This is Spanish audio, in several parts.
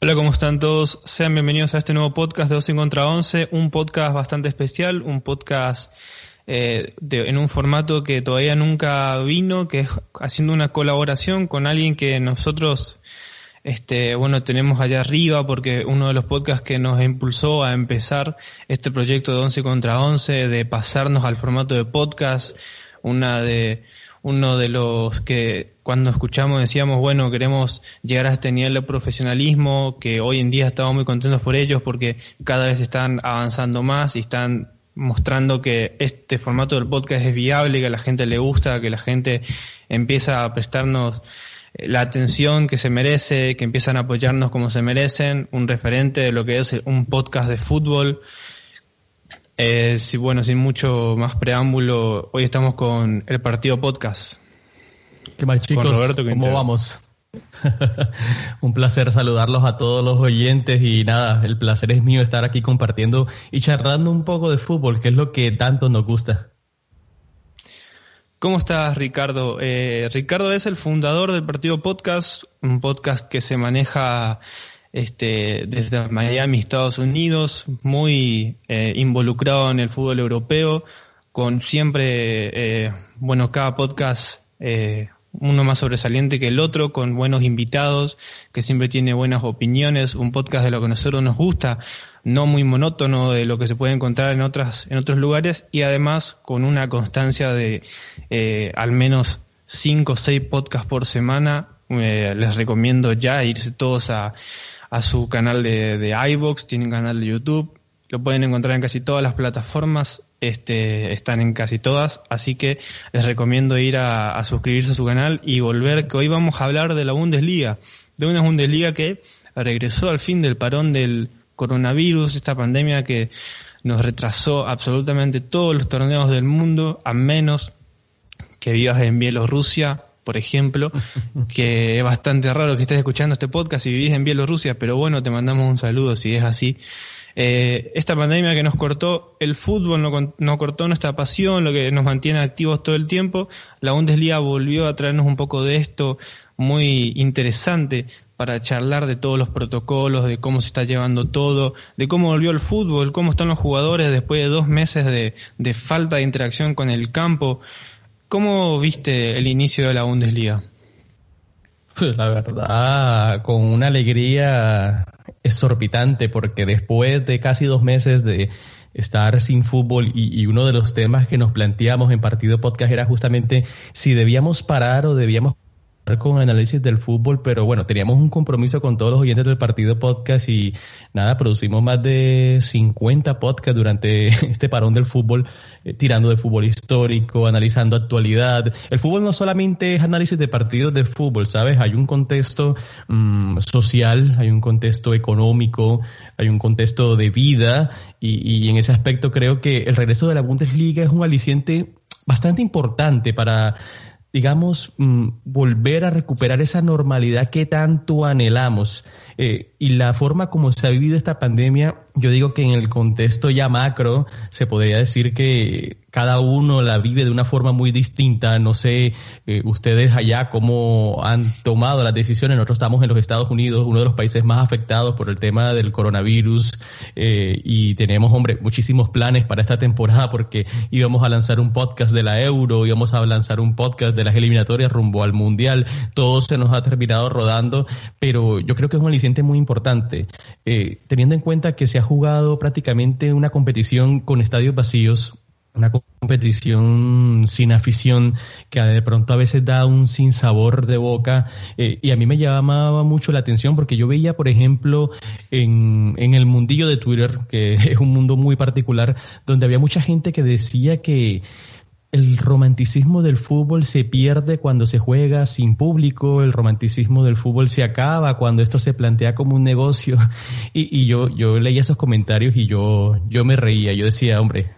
Hola, ¿cómo están todos? Sean bienvenidos a este nuevo podcast de 12 contra 11, un podcast bastante especial, un podcast eh, en un formato que todavía nunca vino, que es haciendo una colaboración con alguien que nosotros, este, bueno, tenemos allá arriba, porque uno de los podcasts que nos impulsó a empezar este proyecto de 11 contra 11, de pasarnos al formato de podcast, una de uno de los que cuando escuchamos decíamos, bueno, queremos llegar a este nivel de profesionalismo, que hoy en día estamos muy contentos por ellos porque cada vez están avanzando más y están mostrando que este formato del podcast es viable, que a la gente le gusta, que la gente empieza a prestarnos eh, la atención que se merece, que empiezan a apoyarnos como se merecen, un referente de lo que es un podcast de fútbol. Eh, bueno, sin mucho más preámbulo, hoy estamos con el partido podcast. ¿Qué más chicos? Roberto ¿Cómo vamos? Un placer saludarlos a todos los oyentes y nada, el placer es mío estar aquí compartiendo y charlando un poco de fútbol, que es lo que tanto nos gusta. ¿Cómo estás, Ricardo? Eh, Ricardo es el fundador del Partido Podcast, un podcast que se maneja este, desde Miami, Estados Unidos, muy eh, involucrado en el fútbol europeo, con siempre, eh, bueno, cada podcast eh, uno más sobresaliente que el otro, con buenos invitados, que siempre tiene buenas opiniones, un podcast de lo que a nosotros nos gusta, no muy monótono de lo que se puede encontrar en otras, en otros lugares, y además con una constancia de al menos cinco o seis podcasts por semana. les recomiendo ya irse todos a, a su canal de, de iVoox, tienen canal de YouTube, lo pueden encontrar en casi todas las plataformas, este, están en casi todas, así que les recomiendo ir a, suscribirse a su canal y volver, que hoy vamos a hablar de la Bundesliga, de una Bundesliga que regresó al fin del parón del coronavirus, esta pandemia que nos retrasó absolutamente todos los torneos del mundo, a menos que vivas en Bielorrusia, por ejemplo, que es bastante raro que estés escuchando este podcast y vivís en Bielorrusia, pero bueno, te mandamos un saludo si es así. Eh, esta pandemia que nos cortó el fútbol, no, no, cortó nuestra pasión, lo que nos mantiene activos todo el tiempo, la Bundesliga volvió a traernos un poco de esto muy interesante para charlar de todos los protocolos, de cómo se está llevando todo, de cómo volvió el fútbol, cómo están los jugadores después de dos meses de, de falta de interacción con el campo. ¿Cómo viste el inicio de la Bundesliga? La verdad, con una alegría exorbitante, porque después de casi dos meses de estar sin fútbol y, uno de los temas que nos planteamos en Partido Podcast era justamente si debíamos parar o debíamos con análisis del fútbol, pero bueno, teníamos un compromiso con todos los oyentes del partido podcast y nada, producimos más de 50 podcasts durante este parón del fútbol, eh, tirando de fútbol histórico, analizando actualidad. El fútbol no solamente es análisis de partidos de fútbol, ¿sabes? Hay un contexto mm, social, hay un contexto económico, hay un contexto de vida y, y en ese aspecto creo que el regreso de la Bundesliga es un aliciente bastante importante para digamos, mm, volver a recuperar esa normalidad que tanto anhelamos. Eh, y la forma como se ha vivido esta pandemia, yo digo que en el contexto ya macro se podría decir que cada uno la vive de una forma muy distinta. No sé eh, ustedes allá cómo han tomado las decisiones. Nosotros estamos en los Estados Unidos, uno de los países más afectados por el tema del coronavirus eh, y tenemos, hombre, muchísimos planes para esta temporada porque íbamos a lanzar un podcast de la Euro, íbamos a lanzar un podcast de las eliminatorias rumbo al Mundial. Todo se nos ha terminado rodando, pero yo creo que es un aliciente muy importante, eh, teniendo en cuenta que se ha jugado prácticamente una competición con estadios vacíos, una competición sin afición que de pronto a veces da un sinsabor de boca eh, y a mí me llamaba mucho la atención porque yo veía por ejemplo en, en el mundillo de Twitter que es un mundo muy particular donde había mucha gente que decía que el romanticismo del fútbol se pierde cuando se juega sin público, el romanticismo del fútbol se acaba cuando esto se plantea como un negocio. Y, y yo, yo leía esos comentarios y yo, yo me reía, yo decía, hombre,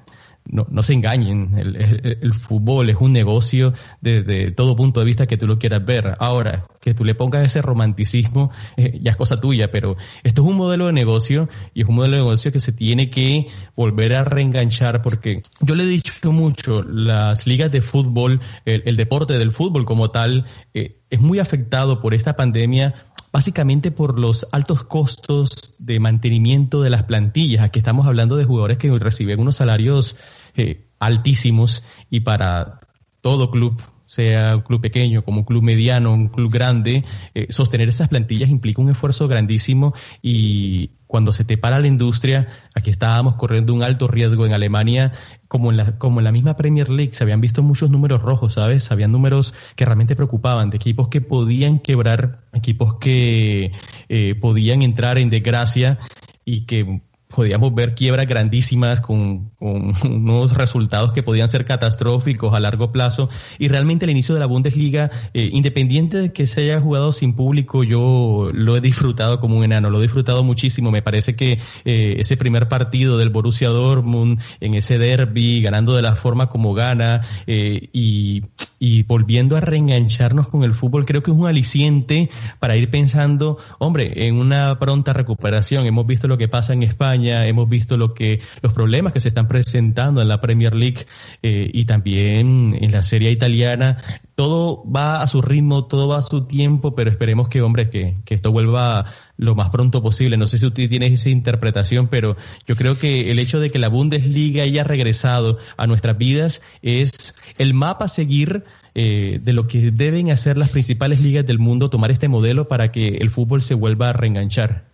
no, no se engañen, el, fútbol es un negocio desde todo punto de vista que tú lo quieras ver. Ahora, que tú le pongas ese romanticismo eh, ya es cosa tuya, pero esto es un modelo de negocio y es un modelo de negocio que se tiene que volver a reenganchar porque yo le he dicho mucho, las ligas de fútbol, el, deporte del fútbol como tal, eh, es muy afectado por esta pandemia básicamente por los altos costos de mantenimiento de las plantillas. Aquí estamos hablando de jugadores que reciben unos salarios eh, altísimos y para todo club sea un club pequeño, como un club mediano, un club grande, eh, sostener esas plantillas implica un esfuerzo grandísimo y cuando se te para la industria, aquí estábamos corriendo un alto riesgo en Alemania, como en la, como en la misma Premier League, se habían visto muchos números rojos, ¿sabes? Habían números que realmente preocupaban, de equipos que podían quebrar, equipos que eh, podían entrar en desgracia y que podíamos ver quiebras grandísimas con, unos resultados que podían ser catastróficos a largo plazo. Y realmente el inicio de la Bundesliga, eh, independiente de que se haya jugado sin público, yo lo he disfrutado como un enano, lo he disfrutado muchísimo. Me parece que eh, ese primer partido del Borussia Dortmund, en ese derby, ganando de la forma como gana eh, y, y volviendo a reengancharnos con el fútbol, creo que es un aliciente para ir pensando, hombre, en una pronta recuperación. Hemos visto lo que pasa en España hemos visto lo que los problemas que se están presentando en la Premier League eh, y también en la Serie italiana. Todo va a su ritmo, todo va a su tiempo, pero esperemos que, hombre, que, que esto vuelva lo más pronto posible. No sé si usted tiene esa interpretación, pero yo creo que el hecho de que la Bundesliga haya regresado a nuestras vidas es el mapa a seguir eh, de lo que deben hacer las principales ligas del mundo, tomar este modelo para que el fútbol se vuelva a reenganchar.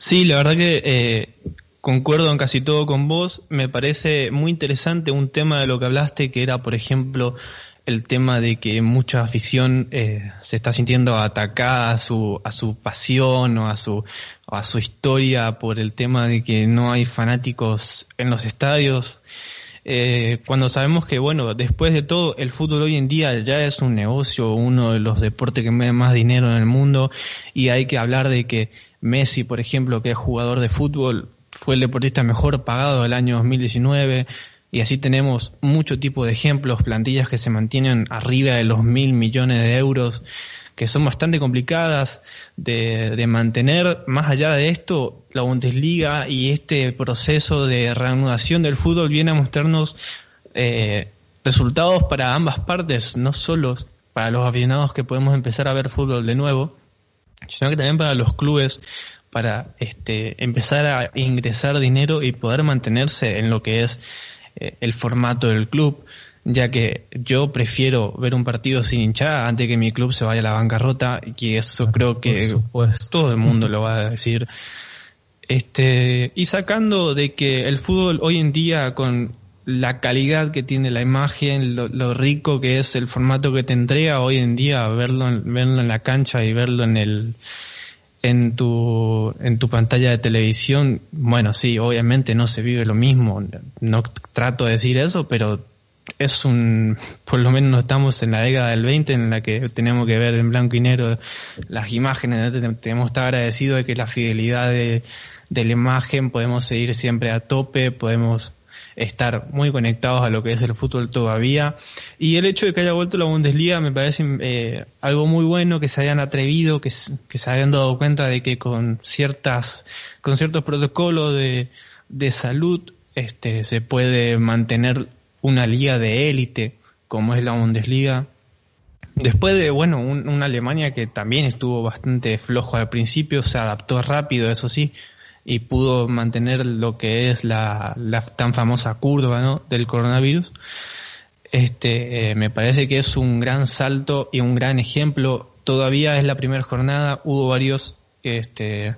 Sí, la verdad que eh, concuerdo en casi todo con vos. Me parece muy interesante un tema de lo que hablaste, que era, por ejemplo, el tema de que mucha afición eh, se está sintiendo atacada a su, a su pasión o a su, a su historia por el tema de que no hay fanáticos en los estadios. Eh, cuando sabemos que, bueno, después de todo, el fútbol hoy en día ya es un negocio, uno de los deportes que mueve más dinero en el mundo, y hay que hablar de que Messi, por ejemplo, que es jugador de fútbol, fue el deportista mejor pagado del año 2019. Y así tenemos mucho tipo de ejemplos, plantillas que se mantienen arriba de los mil millones de euros, que son bastante complicadas de, de mantener. Más allá de esto, la Bundesliga y este proceso de reanudación del fútbol viene a mostrarnos eh, resultados para ambas partes, no solo para los aficionados que podemos empezar a ver fútbol de nuevo, sino que también para los clubes, para este, empezar a ingresar dinero y poder mantenerse en lo que es eh, el formato del club, ya que yo prefiero ver un partido sin hinchada antes que mi club se vaya a la bancarrota, y eso creo que todo el mundo lo va a decir. Este, y sacando de que el fútbol hoy en día con la calidad que tiene la imagen, lo, rico que es el formato que te entrega hoy en día, verlo, verlo en la cancha y verlo en el en tu en tu pantalla de televisión, bueno, sí, obviamente no se vive lo mismo, no trato de decir eso, pero es un, por lo menos no estamos en la década del 20 en la que tenemos que ver en blanco y negro las imágenes, tenemos que estar agradecidos de que la fidelidad de, de la imagen podemos seguir siempre a tope, podemos estar muy conectados a lo que es el fútbol todavía. Y el hecho de que haya vuelto la Bundesliga me parece eh, algo muy bueno, que se hayan atrevido, que, se hayan dado cuenta de que con ciertas, con ciertos protocolos de, de salud, este, se puede mantener una liga de élite como es la Bundesliga. Después de, bueno, una Alemania que también estuvo bastante flojo al principio, se adaptó rápido, eso sí, y pudo mantener lo que es la, la tan famosa curva ¿no? del coronavirus. Este, eh, me parece que es un gran salto y un gran ejemplo. Todavía es la primera jornada, hubo varios este,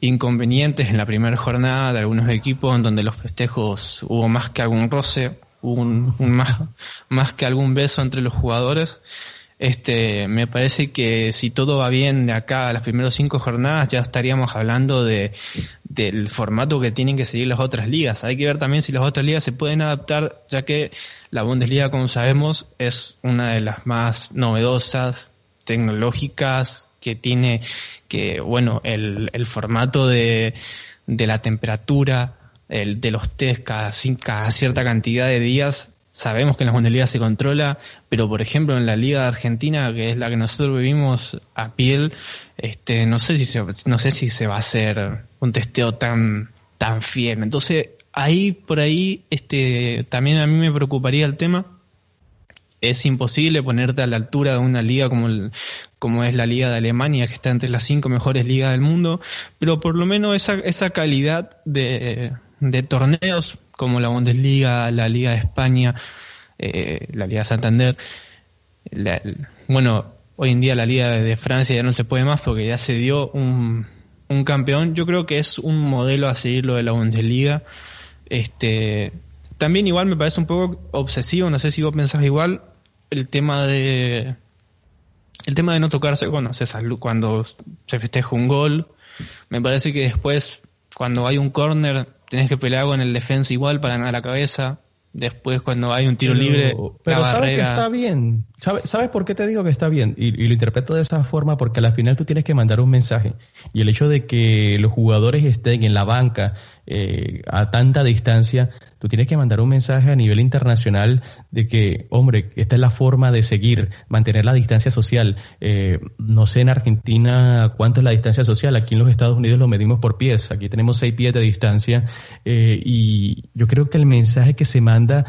inconvenientes en la primera jornada de algunos equipos en donde los festejos hubo más que algún roce, hubo un, más, más que algún beso entre los jugadores. Este, me parece que si todo va bien de acá a las primeras cinco jornadas ya estaríamos hablando de, del formato que tienen que seguir las otras ligas. Hay que ver también si las otras ligas se pueden adaptar, ya que la Bundesliga, como sabemos, es una de las más novedosas, tecnológicas, que tiene que, bueno, el, formato de, de la temperatura, el, de los test cada, cada cierta cantidad de días sabemos que en la Bundesliga se controla, pero por ejemplo en la Liga de Argentina, que es la que nosotros vivimos a piel, este, no sé si se, no sé si se va a hacer un testeo tan, tan fiel. Entonces, ahí, por ahí, este, también a mí me preocuparía el tema. Es imposible ponerte a la altura de una liga como, como es la Liga de Alemania, que está entre las cinco mejores ligas del mundo, pero por lo menos esa, esa calidad de, de torneos como la Bundesliga, la Liga de España, eh, la Liga de Santander. bueno, hoy en día la Liga de Francia ya no se puede más porque ya se dio un, un campeón. Yo creo que es un modelo a seguir lo de la Bundesliga. Este, también igual me parece un poco obsesivo, no sé si vos pensás igual, el tema de el tema de no tocarse cuando se, cuando se festeja un gol. Me parece que después, cuando hay un córner, tenés que pelear con el defensa igual para ganar la cabeza. Después, cuando hay un tiro libre, pero sabes que está bien. ¿Sabes, por qué te digo que está bien? Y, lo interpreto de esa forma porque al final tú tienes que mandar un mensaje. Y el hecho de que los jugadores estén en la banca eh, a tanta distancia, tú tienes que mandar un mensaje a nivel internacional de que, hombre, esta es la forma de seguir, mantener la distancia social. Eh, no sé en Argentina cuánto es la distancia social, aquí en los Estados Unidos lo medimos por pies, aquí tenemos seis pies de distancia eh, y yo creo que el mensaje que se manda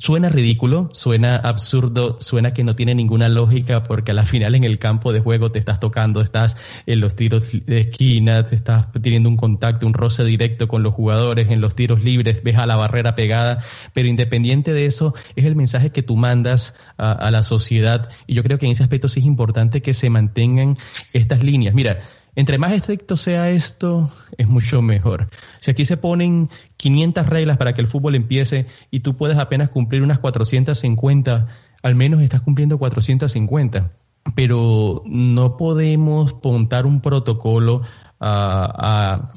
Suena ridículo, suena absurdo, suena que no tiene ninguna lógica porque a la final en el campo de juego te estás tocando, estás en los tiros de esquina, te estás teniendo un contacto, un roce directo con los jugadores, en los tiros libres, ves a la barrera pegada, pero independiente de eso es el mensaje que tú mandas a, a la sociedad y yo creo que en ese aspecto sí es importante que se mantengan estas líneas. Mira, entre más estricto sea esto, es mucho mejor. Si aquí se ponen 500 reglas para que el fútbol empiece y tú puedes apenas cumplir unas 450, al menos estás cumpliendo 450. Pero no podemos montar un protocolo a,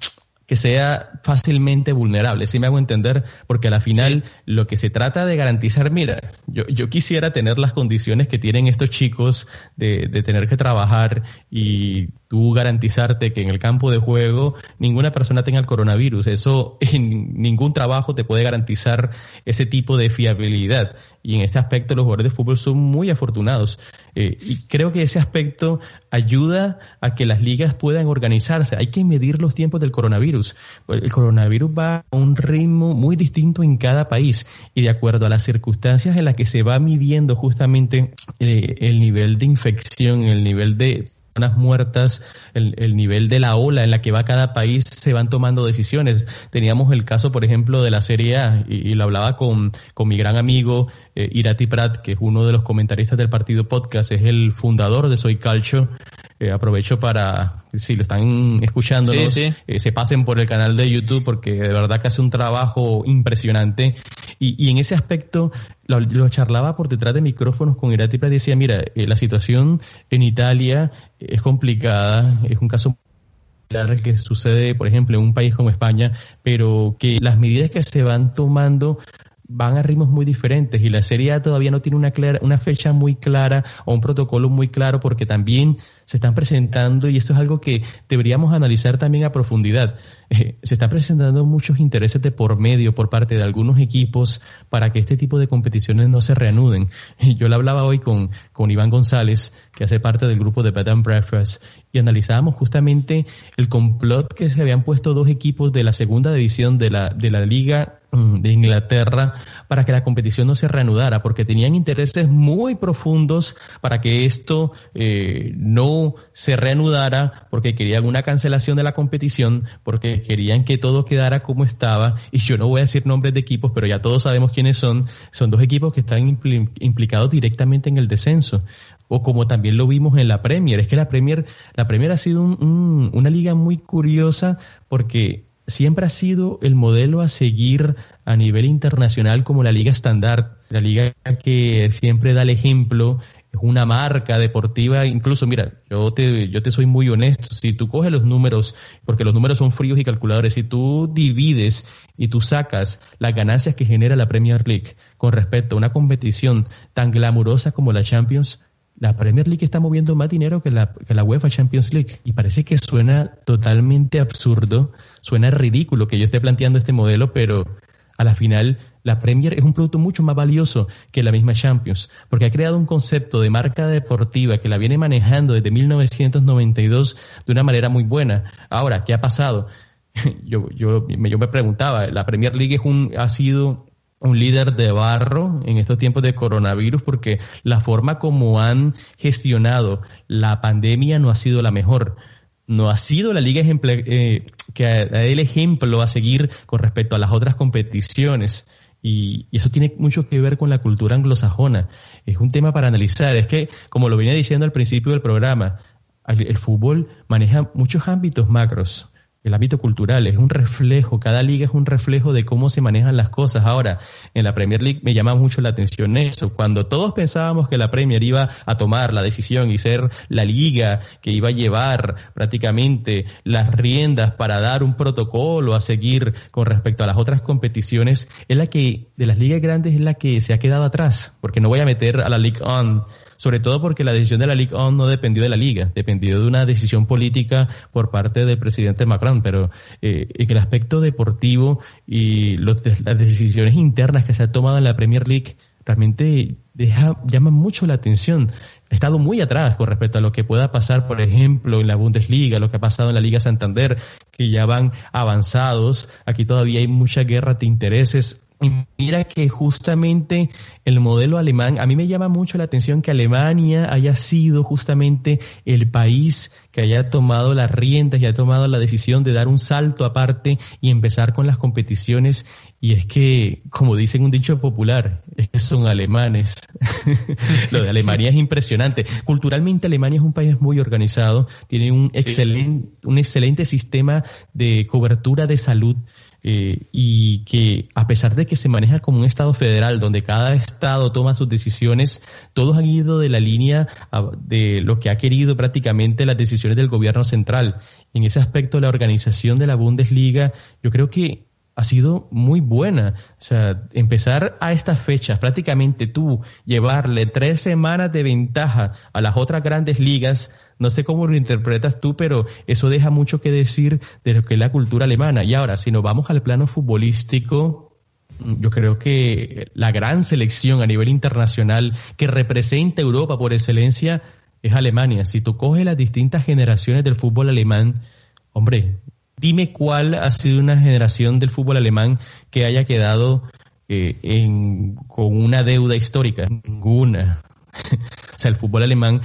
que sea fácilmente vulnerable. Si me hago entender, porque a la final lo que se trata de garantizar, mira, yo, yo quisiera tener las condiciones que tienen estos chicos de, de tener que trabajar y tú garantizarte que en el campo de juego ninguna persona tenga el coronavirus. Eso en ningún trabajo te puede garantizar ese tipo de fiabilidad. Y en este aspecto los jugadores de fútbol son muy afortunados. Eh, y creo que ese aspecto ayuda a que las ligas puedan organizarse. Hay que medir los tiempos del coronavirus. El coronavirus va a un ritmo muy distinto en cada país y de acuerdo a las circunstancias en las que se va midiendo justamente eh, el nivel de infección, el nivel de muertas, el, el, nivel de la ola en la que va cada país, se van tomando decisiones. Teníamos el caso, por ejemplo, de la Serie A, y, y lo hablaba con, con, mi gran amigo eh, Irati Prat, que es uno de los comentaristas del partido podcast, es el fundador de Soy Calcio. Eh, aprovecho para, si lo están escuchando, sí, sí. eh, se pasen por el canal de YouTube porque de verdad que hace un trabajo impresionante. Y, y en ese aspecto lo, charlaba por detrás de micrófonos con Irati y decía, mira, eh, la situación en Italia es complicada, es un caso que sucede, por ejemplo, en un país como España, pero que las medidas que se van tomando van a ritmos muy diferentes y la Serie A todavía no tiene una, clara, una fecha muy clara o un protocolo muy claro porque también se están presentando, y esto es algo que deberíamos analizar también a profundidad, eh, se están presentando muchos intereses de por medio por parte de algunos equipos para que este tipo de competiciones no se reanuden. Yo le hablaba hoy con, con Iván González, que hace parte del grupo de Bed and Breakfast, y analizábamos justamente el complot que se habían puesto dos equipos de la segunda división de la, de la Liga mm, de Inglaterra para que la competición no se reanudara, porque tenían intereses muy profundos para que esto eh, no se reanudara porque querían una cancelación de la competición, porque querían que todo quedara como estaba. Y yo no voy a decir nombres de equipos, pero ya todos sabemos quiénes son. Son dos equipos que están impl implicados directamente en el descenso. O como también lo vimos en la Premier. Es que la Premier, la Premier ha sido un, un, una liga muy curiosa porque siempre ha sido el modelo a seguir a nivel internacional como la liga estándar, la liga que siempre da el ejemplo una marca deportiva, incluso mira, yo te, yo te soy muy honesto, si tú coges los números, porque los números son fríos y calculadores, si tú divides y tú sacas las ganancias que genera la Premier League con respecto a una competición tan glamurosa como la Champions, la Premier League está moviendo más dinero que la, que la UEFA Champions League. Y parece que suena totalmente absurdo, suena ridículo que yo esté planteando este modelo, pero a la final la Premier es un producto mucho más valioso que la misma Champions, porque ha creado un concepto de marca deportiva que la viene manejando desde 1992 de una manera muy buena. Ahora, ¿qué ha pasado? Yo, yo, yo me preguntaba, la Premier League es un, ha sido un líder de barro en estos tiempos de coronavirus porque la forma como han gestionado la pandemia no ha sido la mejor no ha sido la liga eh, que da el ejemplo a seguir con respecto a las otras competiciones. Y, eso tiene mucho que ver con la cultura anglosajona. Es un tema para analizar. Es que, como lo venía diciendo al principio del programa, el fútbol maneja muchos ámbitos macros el ámbito cultural es un reflejo, cada liga es un reflejo de cómo se manejan las cosas. Ahora, en la Premier League me llama mucho la atención eso. Cuando todos pensábamos que la Premier iba a tomar la decisión y ser la liga que iba a llevar prácticamente las riendas para dar un protocolo a seguir con respecto a las otras competiciones, es la que, de las ligas grandes, es la que se ha quedado atrás, porque no voy a meter a la League On sobre todo porque la decisión de la Ligue 1 no dependió de la Liga, dependió de una decisión política por parte del presidente Macron, pero eh, en el aspecto deportivo y las decisiones internas que se ha tomado en la Premier League realmente deja, llama mucho la atención. Ha estado muy atrás con respecto a lo que pueda pasar, por ejemplo, en la Bundesliga, lo que ha pasado en la Liga Santander, que ya van avanzados. Aquí todavía hay mucha guerra de intereses y mira que justamente el modelo alemán, a mí me llama mucho la atención que Alemania haya sido justamente el país que haya tomado las riendas y haya tomado la decisión de dar un salto aparte y empezar con las competiciones. Y es que, como dicen un dicho popular, es que son alemanes. Lo de Alemania es impresionante. Culturalmente Alemania es un país muy organizado, tiene un, excelente, un excelente sistema de cobertura de salud eh, y que a pesar de que se maneja como un Estado federal, donde cada Estado toma sus decisiones, todos han ido de la línea de lo que ha querido prácticamente las decisiones del gobierno central. En ese aspecto, la organización de la Bundesliga, yo creo que ha sido muy buena. O sea, empezar a estas fechas, prácticamente tú llevarle tres semanas de ventaja a las otras grandes ligas, no sé cómo lo interpretas tú, pero eso deja mucho que decir de lo que es la cultura alemana. Y ahora, si nos vamos al plano futbolístico, yo creo que la gran selección a nivel internacional que representa Europa por excelencia es Alemania. Si tú coges las distintas generaciones del fútbol alemán, hombre, Dime cuál ha sido una generación del fútbol alemán que haya quedado eh, con una deuda histórica. Ninguna. o sea, el fútbol alemán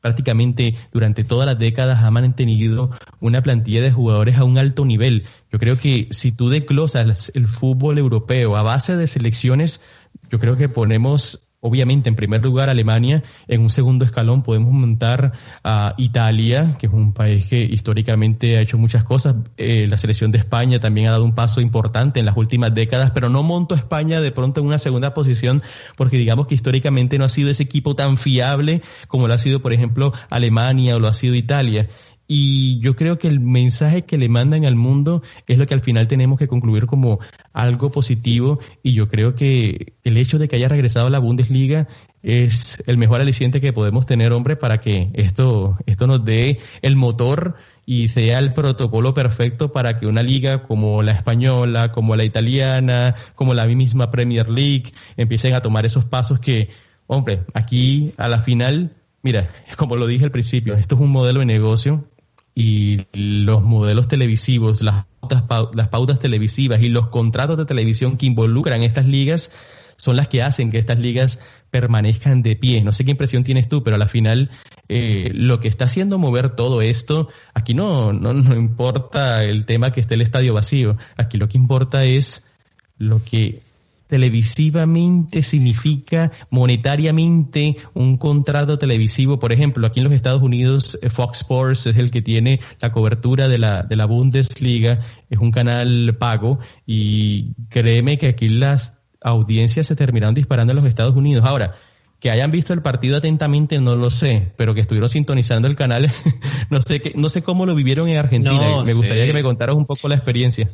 prácticamente durante todas las décadas ha mantenido una plantilla de jugadores a un alto nivel. Yo creo que si tú declosas el fútbol europeo a base de selecciones, yo creo que ponemos Obviamente, en primer lugar, Alemania. En un segundo escalón podemos montar a Italia, que es un país que históricamente ha hecho muchas cosas. Eh, la selección de España también ha dado un paso importante en las últimas décadas, pero no monto a España de pronto en una segunda posición porque digamos que históricamente no ha sido ese equipo tan fiable como lo ha sido, por ejemplo, Alemania o lo ha sido Italia. Y yo creo que el mensaje que le mandan al mundo es lo que al final tenemos que concluir como algo positivo. Y yo creo que el hecho de que haya regresado a la Bundesliga es el mejor aliciente que podemos tener, hombre, para que esto, esto nos dé el motor y sea el protocolo perfecto para que una liga como la española, como la italiana, como la misma Premier League, empiecen a tomar esos pasos que, hombre, aquí a la final, mira, como lo dije al principio, esto es un modelo de negocio y los modelos televisivos, las pautas, las pautas televisivas y los contratos de televisión que involucran estas ligas son las que hacen que estas ligas permanezcan de pie. No sé qué impresión tienes tú, pero a la final eh, lo que está haciendo mover todo esto, aquí no, no, no importa el tema que esté el estadio vacío, aquí lo que importa es lo que televisivamente significa monetariamente un contrato televisivo. Por ejemplo, aquí en los Estados Unidos, eh, Fox Sports es el que tiene la cobertura de la, de la Bundesliga, es un canal pago y créeme que aquí las audiencias se terminaron disparando en los Estados Unidos. Ahora, que hayan visto el partido atentamente no lo sé, pero que estuvieron sintonizando el canal, no sé qué, no sé cómo lo vivieron en Argentina. me gustaría que me contaras un poco la experiencia.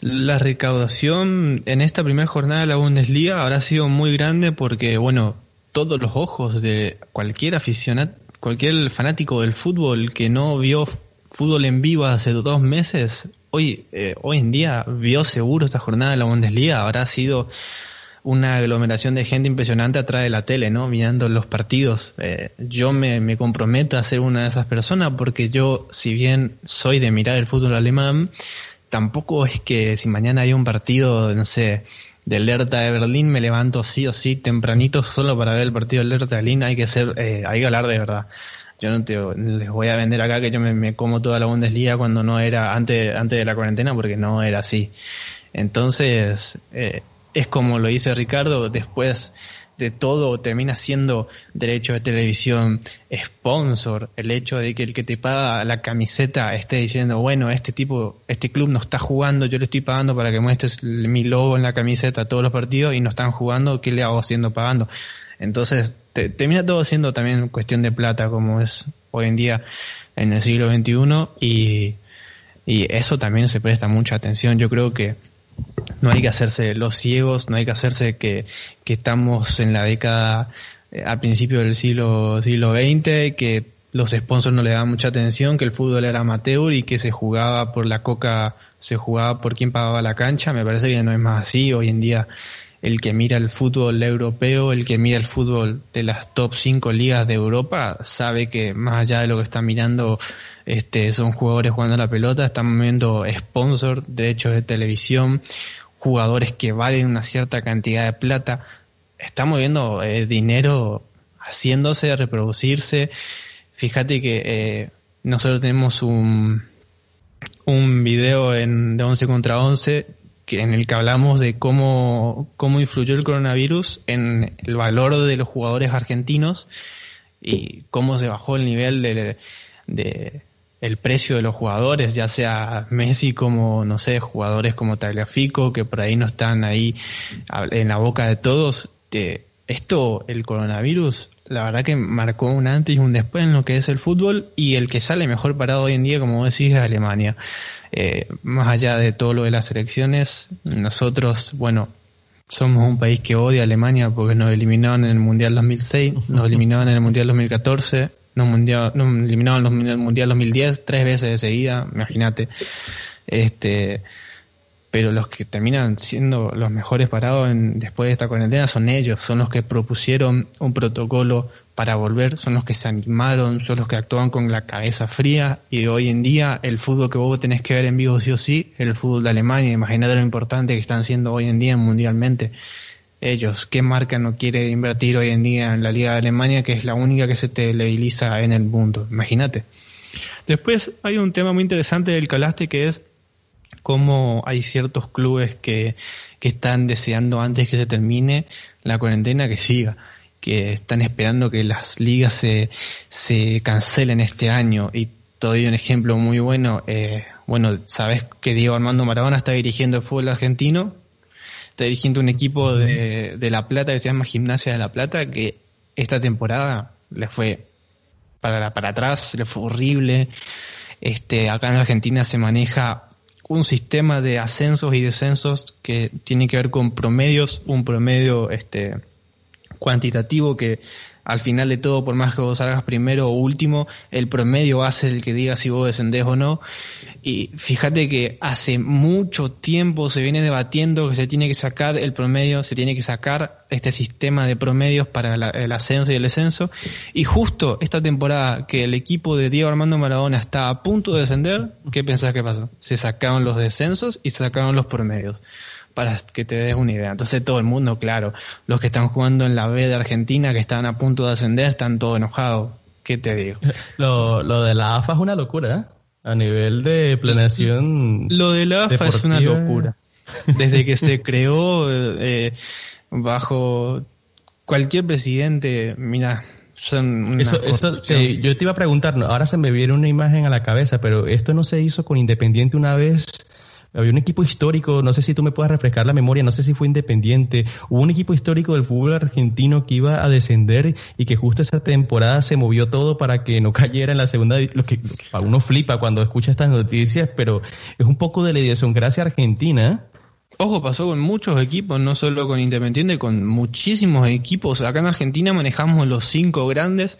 La recaudación en esta primera jornada de la Bundesliga habrá sido muy grande porque, bueno, todos los ojos de cualquier aficionado, cualquier fanático del fútbol que no vio fútbol en vivo hace dos meses, hoy, eh, hoy en día vio seguro esta jornada de la Bundesliga, habrá sido una aglomeración de gente impresionante atrás de la tele, ¿no? Mirando los partidos. Eh, yo me, me, comprometo a ser una de esas personas porque yo, si bien soy de mirar el fútbol alemán, tampoco es que si mañana hay un partido, no sé, del Hertha de Berlín, me levanto sí o sí tempranito solo para ver el partido del Hertha de Berlín, hay que ser, eh, hay que hablar de verdad. Yo no te, les voy a vender acá que yo me, como toda la Bundesliga cuando no era, antes, antes de la cuarentena, porque no era así. Entonces, eh, es como lo dice Ricardo, después de todo termina siendo derecho de televisión, sponsor, el hecho de que el que te paga la camiseta esté diciendo, bueno, este tipo, este club no está jugando, yo le estoy pagando para que muestres mi logo en la camiseta todos los partidos y no están jugando, ¿qué le hago haciendo pagando? Entonces, termina todo siendo también cuestión de plata, como es hoy en día en el siglo XXI y, y eso también se presta mucha atención. Yo creo que no hay que hacerse los ciegos, no hay que hacerse que, que estamos en la década eh, a principio del siglo, siglo XX, que los sponsors no le daban mucha atención, que el fútbol era amateur y que se jugaba por la coca, se jugaba por quien pagaba la cancha. Me parece que no es más así. Hoy en día el que mira el fútbol europeo, el que mira el fútbol de las top 5 ligas de Europa, sabe que más allá de lo que está mirando, este, son jugadores jugando la pelota, están viendo sponsor, derechos de televisión, jugadores que valen una cierta cantidad de plata. Estamos viendo eh, dinero haciéndose, reproducirse. Fíjate que eh, nosotros tenemos un, un video en, de 11 contra 11 en el que hablamos de cómo, cómo influyó el coronavirus en el valor de los jugadores argentinos y cómo se bajó el nivel de, el precio de los jugadores, ya sea Messi como, no sé, jugadores como Tagliafico, que por ahí no están ahí en la boca de todos. esto, el coronavirus, la verdad que marcó un antes y un después en lo que es el fútbol y el que sale mejor parado hoy en día, como decís, es Alemania. Eh, más allá de todo lo de las elecciones, nosotros, bueno, somos un país que odia a Alemania porque nos eliminaron en el Mundial 2006, nos eliminaron en el Mundial 2014, nos, mundial, nos eliminaron en el Mundial 2010 tres veces de seguida, imagínate. Este, pero los que terminan siendo los mejores parados después de esta cuarentena son ellos, son los que propusieron un protocolo para volver, son los que se animaron, son los que actúan con la cabeza fría y hoy en día el fútbol que vos tenés que ver en vivo sí o sí, el fútbol de Alemania, imagínate lo importante que están siendo hoy en día mundialmente. Ellos, ¿qué marca no quiere invertir hoy en día en la Liga de Alemania, que es la única que se televisa en el mundo? Imagínate. Después hay un tema muy interesante del Calaste que es cómo hay ciertos clubes que, que están deseando antes que se termine la cuarentena que siga que están esperando que las ligas se, se cancelen este año. Y todavía un ejemplo muy bueno, eh, bueno, sabes que Diego Armando Maradona está dirigiendo el fútbol argentino, está dirigiendo un equipo de, de La Plata que se llama Gimnasia de La Plata, que esta temporada le fue para, para atrás, le fue horrible. Este, acá en Argentina se maneja un sistema de ascensos y descensos que tiene que ver con promedios, un promedio este, cuantitativo que al final de todo, por más que vos salgas primero o último, el promedio hace el que diga si vos descendés o no. Y fíjate que hace mucho tiempo se viene debatiendo que se tiene que sacar el promedio, se tiene que sacar este sistema de promedios para el ascenso y el descenso. Y justo esta temporada que el equipo de Diego Armando Maradona está a punto de descender, ¿qué pensás que pasó? Se sacaron los descensos y se sacaron los promedios para que te des una idea. Entonces todo el mundo, claro, los que están jugando en la B de Argentina, que están a punto de ascender, están todos enojados. ¿Qué te digo? Lo, lo de la AFA es una locura, ¿eh? A nivel de planeación. Lo de la AFA es una locura. Desde que se creó eh, bajo cualquier presidente, mira, son eso, yo te iba a preguntar, ahora se me viene una imagen a la cabeza, pero esto no se hizo con Independiente una vez había un equipo histórico, no sé si tú me puedes refrescar la memoria, no sé si fue independiente, hubo un equipo histórico del fútbol argentino que iba a descender y que justo esa temporada se movió todo para que no cayera en la segunda, lo que uno flipa cuando escucha estas noticias, pero es un poco de la idiosincrasia argentina. Ojo, pasó con muchos equipos, no solo con Independiente, con muchísimos equipos. Acá en Argentina manejamos los cinco grandes,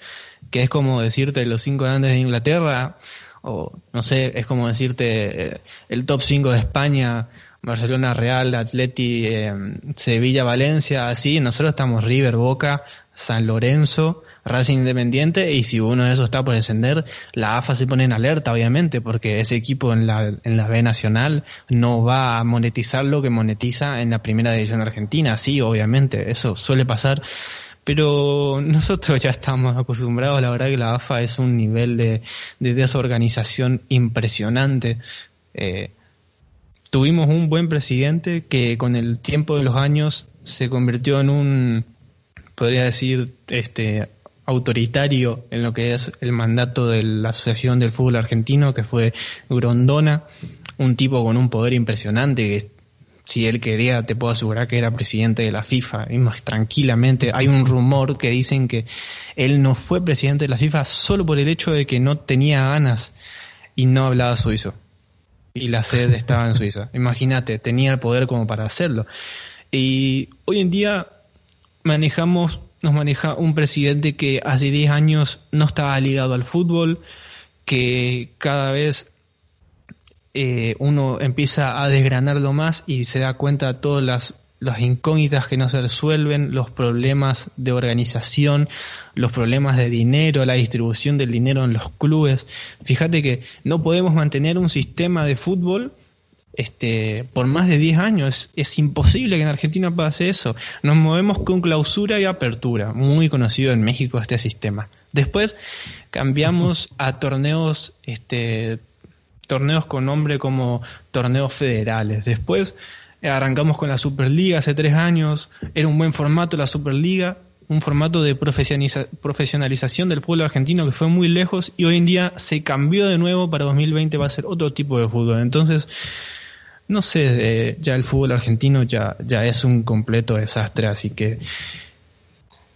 que es como decirte los cinco grandes de Inglaterra, o no sé, es como decirte eh, el top 5 de España, Barcelona, Real, Atleti, eh, Sevilla, Valencia, así, nosotros estamos River, Boca, San Lorenzo, Racing Independiente, y si uno de esos está por descender, la AFA se pone en alerta, obviamente, porque ese equipo en la, en la B Nacional no va a monetizar lo que monetiza en la primera división argentina, sí, obviamente, eso suele pasar pero nosotros ya estamos acostumbrados, la verdad que la AFA es un nivel de, desorganización impresionante. Eh, tuvimos un buen presidente que con el tiempo de los años se convirtió en un, podría decir, este autoritario en lo que es el mandato de la Asociación del Fútbol Argentino, que fue Grondona, un tipo con un poder impresionante que si él quería, te puedo asegurar que era presidente de la FIFA, y más tranquilamente. Hay un rumor que dicen que él no fue presidente de la FIFA solo por el hecho de que no tenía ganas y no hablaba suizo. Y la sede estaba en Suiza. Imagínate, tenía el poder como para hacerlo. Y hoy en día manejamos, nos maneja un presidente que hace 10 años no estaba ligado al fútbol, que cada vez eh, uno empieza a desgranarlo más y se da cuenta de todas las, las incógnitas que no se resuelven, los problemas de organización, los problemas de dinero, la distribución del dinero en los clubes. Fíjate que no podemos mantener un sistema de fútbol este, por más de 10 años. Es, imposible que en Argentina pase eso. Nos movemos con clausura y apertura, muy conocido en México este sistema. Después cambiamos a torneos este, torneos con nombre como torneos federales. Después eh, arrancamos con la Superliga hace tres años, era un buen formato la Superliga, un formato de profesionalización del fútbol argentino que fue muy lejos y hoy en día se cambió de nuevo para 2020 va a ser otro tipo de fútbol. Entonces, no sé, eh, ya el fútbol argentino ya, ya es un completo desastre, así que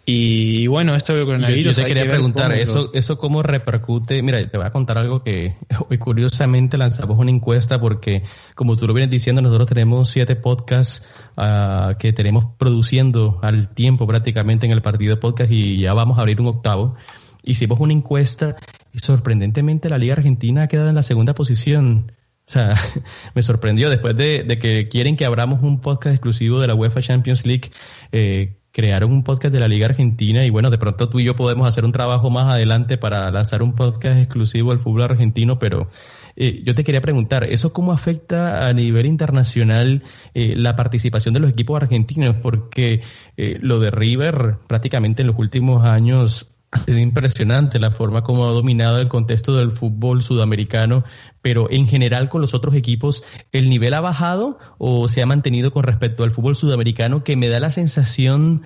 y bueno, esto del coronavirus. Yo, te quería preguntar, ¿eso, ¿eso cómo repercute? Mira, te voy a contar algo que hoy curiosamente lanzamos una encuesta porque, como tú lo vienes diciendo, nosotros tenemos siete podcasts uh, que tenemos produciendo al tiempo prácticamente en el partido podcast y ya vamos a abrir un octavo. Hicimos una encuesta y sorprendentemente la Liga Argentina ha quedado en la segunda posición. O sea, me sorprendió después de, de, que quieren que abramos un podcast exclusivo de la UEFA Champions League. Eh, crearon un podcast de la Liga Argentina y bueno, de pronto tú y yo podemos hacer un trabajo más adelante para lanzar un podcast exclusivo al fútbol argentino, pero eh, yo te quería preguntar, ¿eso cómo afecta a nivel internacional eh, la participación de los equipos argentinos? Porque eh, lo de River prácticamente en los últimos años es impresionante la forma como ha dominado el contexto del fútbol sudamericano, pero en general con los otros equipos, ¿el nivel ha bajado o se ha mantenido con respecto al fútbol sudamericano? Que me da la sensación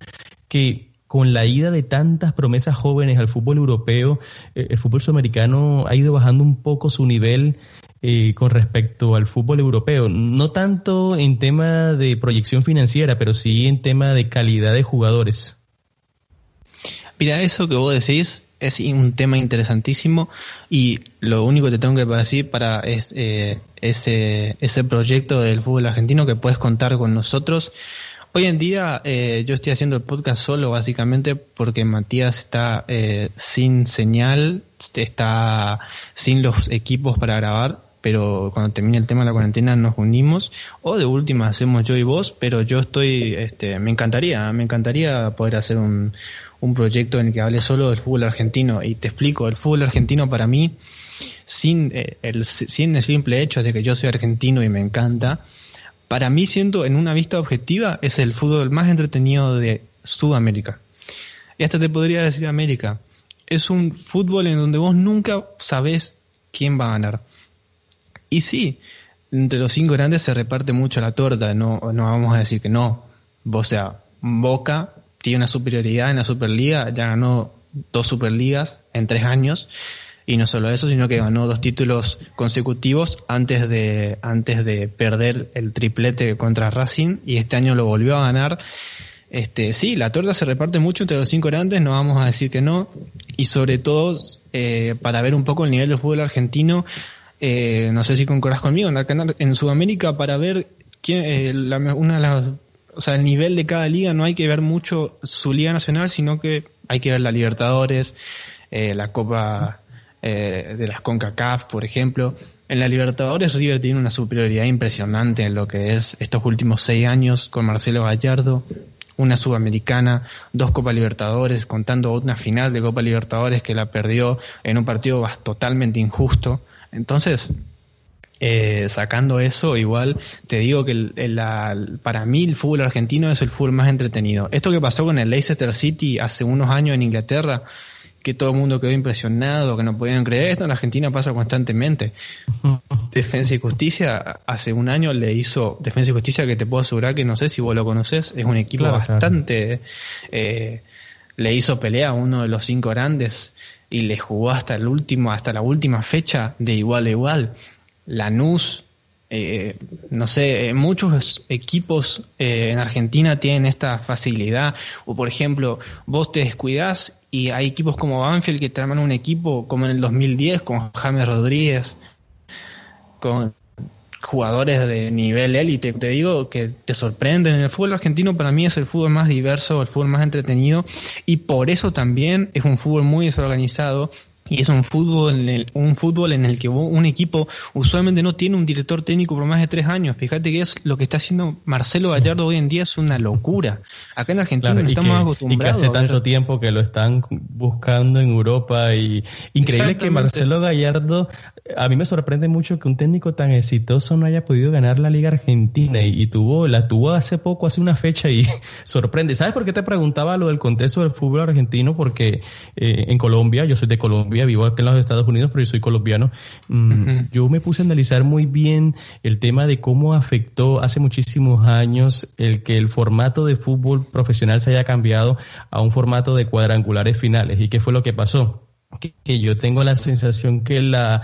que con la ida de tantas promesas jóvenes al fútbol europeo, eh, el fútbol sudamericano ha ido bajando un poco su nivel eh, con respecto al fútbol europeo. No tanto en tema de proyección financiera, pero sí en tema de calidad de jugadores. Mira, eso que vos decís es un tema interesantísimo y lo único que te tengo que decir para es, eh, ese, ese proyecto del fútbol argentino que puedes contar con nosotros. Hoy en día eh, yo estoy haciendo el podcast solo básicamente porque Matías está eh, sin señal, está sin los equipos para grabar pero cuando termine el tema de la cuarentena nos unimos o de última hacemos yo y vos, pero yo estoy, este, me encantaría, me encantaría poder hacer un, un proyecto en el que hable solo del fútbol argentino y te explico, el fútbol argentino para mí, sin eh, el, sin el simple hecho de que yo soy argentino y me encanta, para mí siendo en una vista objetiva es el fútbol más entretenido de Sudamérica. Y hasta te podría decir América. Es un fútbol en donde vos nunca sabés quién va a ganar y sí, entre los cinco grandes se reparte mucho la torta, no, no vamos a decir que no. O sea, Boca tiene una superioridad en la Superliga, ya ganó dos Superligas en tres años y no solo eso, sino que ganó dos títulos consecutivos antes de, antes de perder el triplete contra Racing y este año lo volvió a ganar. Este, sí, la torta se reparte mucho entre los cinco grandes, no vamos a decir que no, y sobre todo eh, para ver un poco el nivel del fútbol argentino, eh, no sé si concordás conmigo, en, en Sudamérica para ver quién, eh, la, una de las, o sea, el nivel de cada liga no hay que ver mucho su liga nacional, sino que hay que ver la Libertadores, eh, la Copa eh, de las CONCACAF, por ejemplo. En la Libertadores River tiene una superioridad impresionante en lo que es estos últimos seis años con Marcelo Gallardo, una Sudamericana, dos Copa Libertadores, contando una final de Copa Libertadores que la perdió en un partido totalmente injusto. Entonces, eh, sacando eso, igual te digo que el, para mí el fútbol argentino es el fútbol más entretenido. Esto que pasó con el Leicester City hace unos años en Inglaterra, que todo el mundo quedó impresionado, que no podían creer esto, en Argentina pasa constantemente. Defensa y Justicia hace un año le hizo Defensa y Justicia que te puedo asegurar que no sé si vos lo conoces, es un equipo bastante... Eh, le hizo pelea a uno de los cinco grandes y le jugó hasta el último, hasta la última fecha de igual a igual. Lanús, eh, no sé, eh, muchos equipos eh, en Argentina tienen esta facilidad. O por ejemplo, vos te descuidás y hay equipos como Banfield que te arman un equipo como en el 2010 con James Rodríguez, con jugadores de nivel élite. Te digo que te sorprenden. El fútbol argentino para mí es el fútbol más diverso, el fútbol más entretenido y por eso también es un fútbol muy desorganizado y es un fútbol en el, un fútbol en el que un equipo usualmente no tiene un director técnico por más de tres años. Fíjate que es lo que está haciendo Marcelo Gallardo hoy en día es una locura. Acá en Argentina no estamos acostumbrados. Y que hace tanto tiempo que lo están buscando en Europa y increíble que Marcelo Gallardo a mí me sorprende mucho que un técnico tan exitoso no haya podido ganar la Liga Argentina y, tuvo la tuvo hace poco, hace una fecha y sorprende. ¿Sabes por qué te preguntaba lo del contexto del fútbol argentino? Porque eh, en Colombia, yo soy de Colombia vivo aquí en los Estados Unidos, pero yo soy colombiano. Mm, yo me puse a analizar muy bien el tema de cómo afectó hace muchísimos años el que el formato de fútbol profesional se haya cambiado a un formato de cuadrangulares finales. ¿Y qué fue lo que pasó? que yo tengo la sensación que la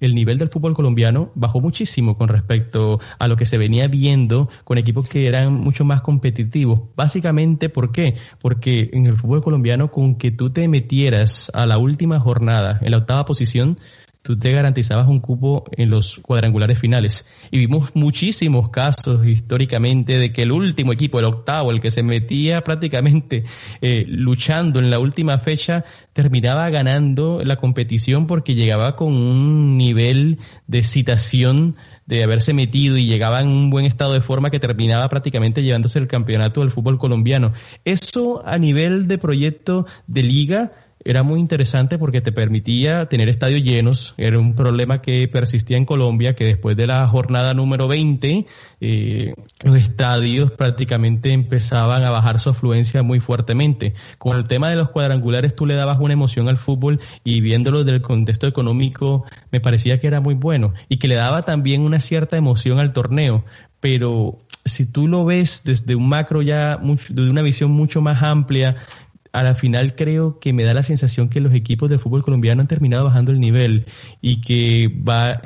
el nivel del fútbol colombiano bajó muchísimo con respecto a lo que se venía viendo con equipos que eran mucho más competitivos. Básicamente, ¿por qué? Porque en el fútbol colombiano, con que tú te metieras a la última jornada, en la octava posición, tú te garantizabas un cupo en los cuadrangulares finales. Y vimos muchísimos casos históricamente de que el último equipo, el octavo, el que se metía prácticamente eh, luchando en la última fecha, terminaba ganando la competición porque llegaba con un nivel de citación de haberse metido y llegaba en un buen estado de forma que terminaba prácticamente llevándose el campeonato del fútbol colombiano. Eso a nivel de proyecto de liga, era muy interesante porque te permitía tener estadios llenos. Era un problema que persistía en Colombia, que después de la jornada número 20, eh, los estadios prácticamente empezaban a bajar su afluencia muy fuertemente. Con el tema de los cuadrangulares, tú le dabas una emoción al fútbol y viéndolo desde el contexto económico, me parecía que era muy bueno y que le daba también una cierta emoción al torneo. Pero si tú lo ves desde un macro ya, desde una visión mucho más amplia, a la final creo que me da la sensación que los equipos del fútbol colombiano han terminado bajando el nivel y que va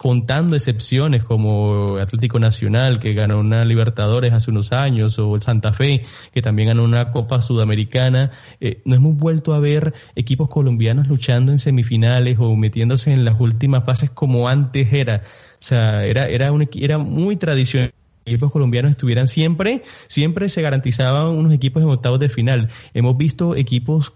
contando excepciones como Atlético Nacional, que ganó una Libertadores hace unos años, o el Santa Fe, que también ganó una Copa Sudamericana, eh, no hemos vuelto a ver equipos colombianos luchando en semifinales o metiéndose en las últimas fases como antes era. O sea, era, era, un, era muy tradicional equipos colombianos estuvieran siempre, siempre se garantizaban unos equipos en octavos de final. Hemos visto equipos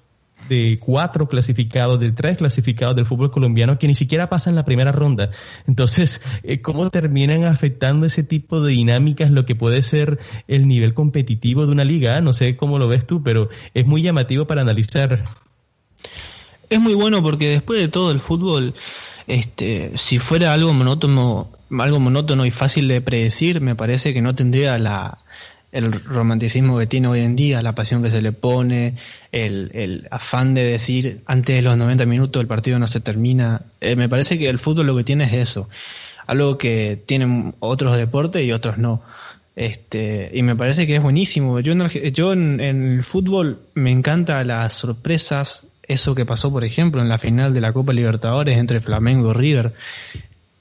de cuatro clasificados, de tres clasificados del fútbol colombiano que ni siquiera pasan la primera ronda. Entonces, eh, ¿cómo terminan afectando ese tipo de dinámicas lo que puede ser el nivel competitivo de una liga? No sé cómo lo ves tú, pero es muy llamativo para analizar. Es muy bueno porque después de todo el fútbol, este, si fuera algo monótono, algo monótono y fácil de predecir, me parece que no tendría la, el romanticismo que tiene hoy en día, la pasión que se le pone, el, el afán de decir antes de los 90 minutos el partido no se termina. Eh, me parece que el fútbol lo que tiene es eso, algo que tienen otros deportes y otros no. Este, y me parece que es buenísimo. Yo en, yo en, el fútbol me encanta las sorpresas, eso que pasó, por ejemplo, en la final de la Copa Libertadores entre Flamengo y River,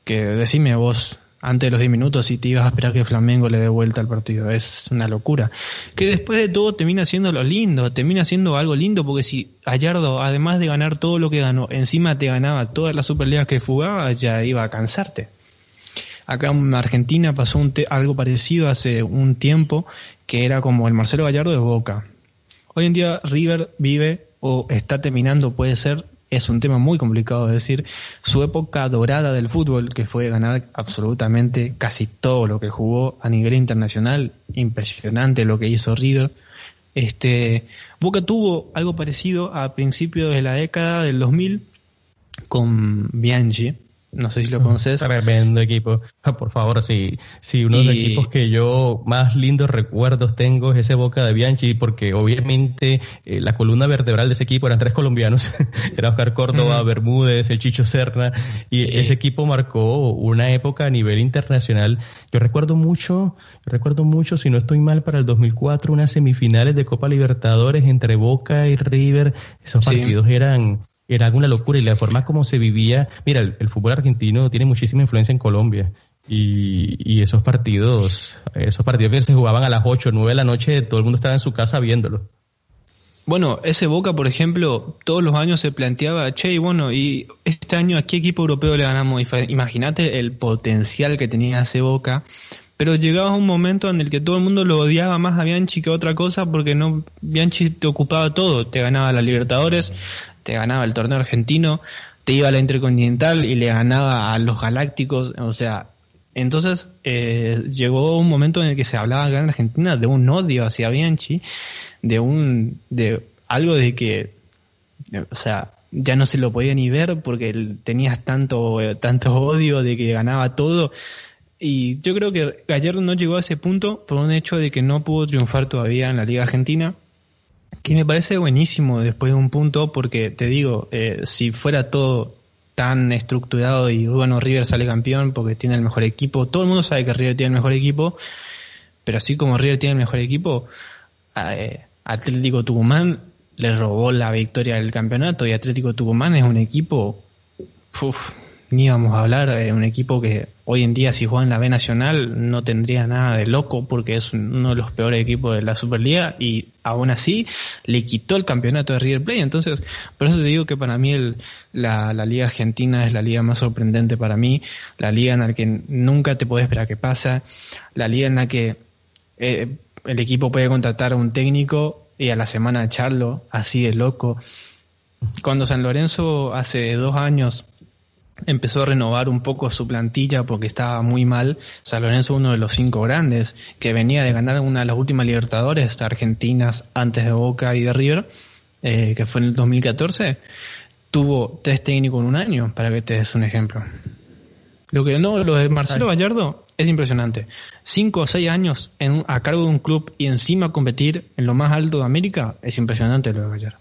que decime vos, antes de los 10 minutos si te ibas a esperar que Flamengo le dé vuelta al partido. Es una locura. Que después de todo termina siendo lo lindo, termina siendo algo lindo porque si Gallardo, además de ganar todo lo que ganó, encima te ganaba todas las superligas que jugaba, ya iba a cansarte. Acá en Argentina pasó un algo parecido hace un tiempo, que era como el Marcelo Gallardo de Boca. Hoy en día River vive o está terminando, puede ser, es un tema muy complicado de decir, su época dorada del fútbol, que fue ganar absolutamente casi todo lo que jugó a nivel internacional, impresionante lo que hizo River. Este, Boca tuvo algo parecido a principios de la década del 2000 con Bianchi, no sé si lo conoces. Tremendo equipo. Ah, por favor, si, si uno de los equipos que yo más lindos recuerdos tengo es ese Boca de Bianchi, porque obviamente eh, la columna vertebral de ese equipo eran tres colombianos. Era Oscar Córdoba, Bermúdez, el Chicho Serna. Y ese equipo marcó una época a nivel internacional. Yo recuerdo mucho, recuerdo mucho, si no estoy mal, para el 2004, unas semifinales de Copa Libertadores entre Boca y River. Esos partidos eran era alguna locura y la forma como se vivía, mira, el, fútbol argentino tiene muchísima influencia en Colombia y, y, esos partidos, esos partidos que se jugaban a las 8 o 9 de la noche, todo el mundo estaba en su casa viéndolo. Bueno, ese Boca, por ejemplo, todos los años se planteaba, che, y bueno, y este año a qué equipo europeo le ganamos? Imagínate el potencial que tenía ese Boca, pero llegaba un momento en el que todo el mundo lo odiaba más a Bianchi que otra cosa porque no Bianchi te ocupaba todo, te ganaba la Libertadores, te ganaba el torneo argentino, te iba a la Intercontinental y le ganaba a los Galácticos, o sea, entonces eh, llegó un momento en el que se hablaba acá en Argentina de un odio hacia Bianchi, de un de algo de que, o sea, ya no se lo podía ni ver porque tenías tanto tanto odio de que ganaba todo. Y yo creo que Gallardo no llegó a ese punto por un hecho de que no pudo triunfar todavía en la Liga Argentina que me parece buenísimo después de un punto, porque te digo, eh, si fuera todo tan estructurado y bueno, River sale campeón porque tiene el mejor equipo, todo el mundo sabe que River tiene el mejor equipo, pero así como River tiene el mejor equipo, eh, Atlético Tucumán le robó la victoria del campeonato y Atlético Tucumán es un equipo, ni vamos a hablar, de un equipo que hoy en día si juega en la B Nacional no tendría nada de loco porque es uno de los peores equipos de la Superliga y aún así le quitó el campeonato de River Plate. Entonces, por eso te digo que para mí la, la, Liga Argentina es la liga más sorprendente para mí, la liga en la que nunca te puedes esperar que pasa, la liga en la que eh, el equipo puede contratar a un técnico y a la semana echarlo así de loco. Cuando San Lorenzo hace dos años empezó a renovar un poco su plantilla porque estaba muy mal. San Lorenzo, uno de los cinco grandes, que venía de ganar una de las últimas Libertadores argentinas antes de Boca y de River, eh, que fue en el 2014, tuvo tres técnicos en un año, para que te des un ejemplo. Lo que no, lo de Marcelo Gallardo es impresionante. Cinco o seis años en, a cargo de un club y encima competir en lo más alto de América es impresionante lo de Gallardo.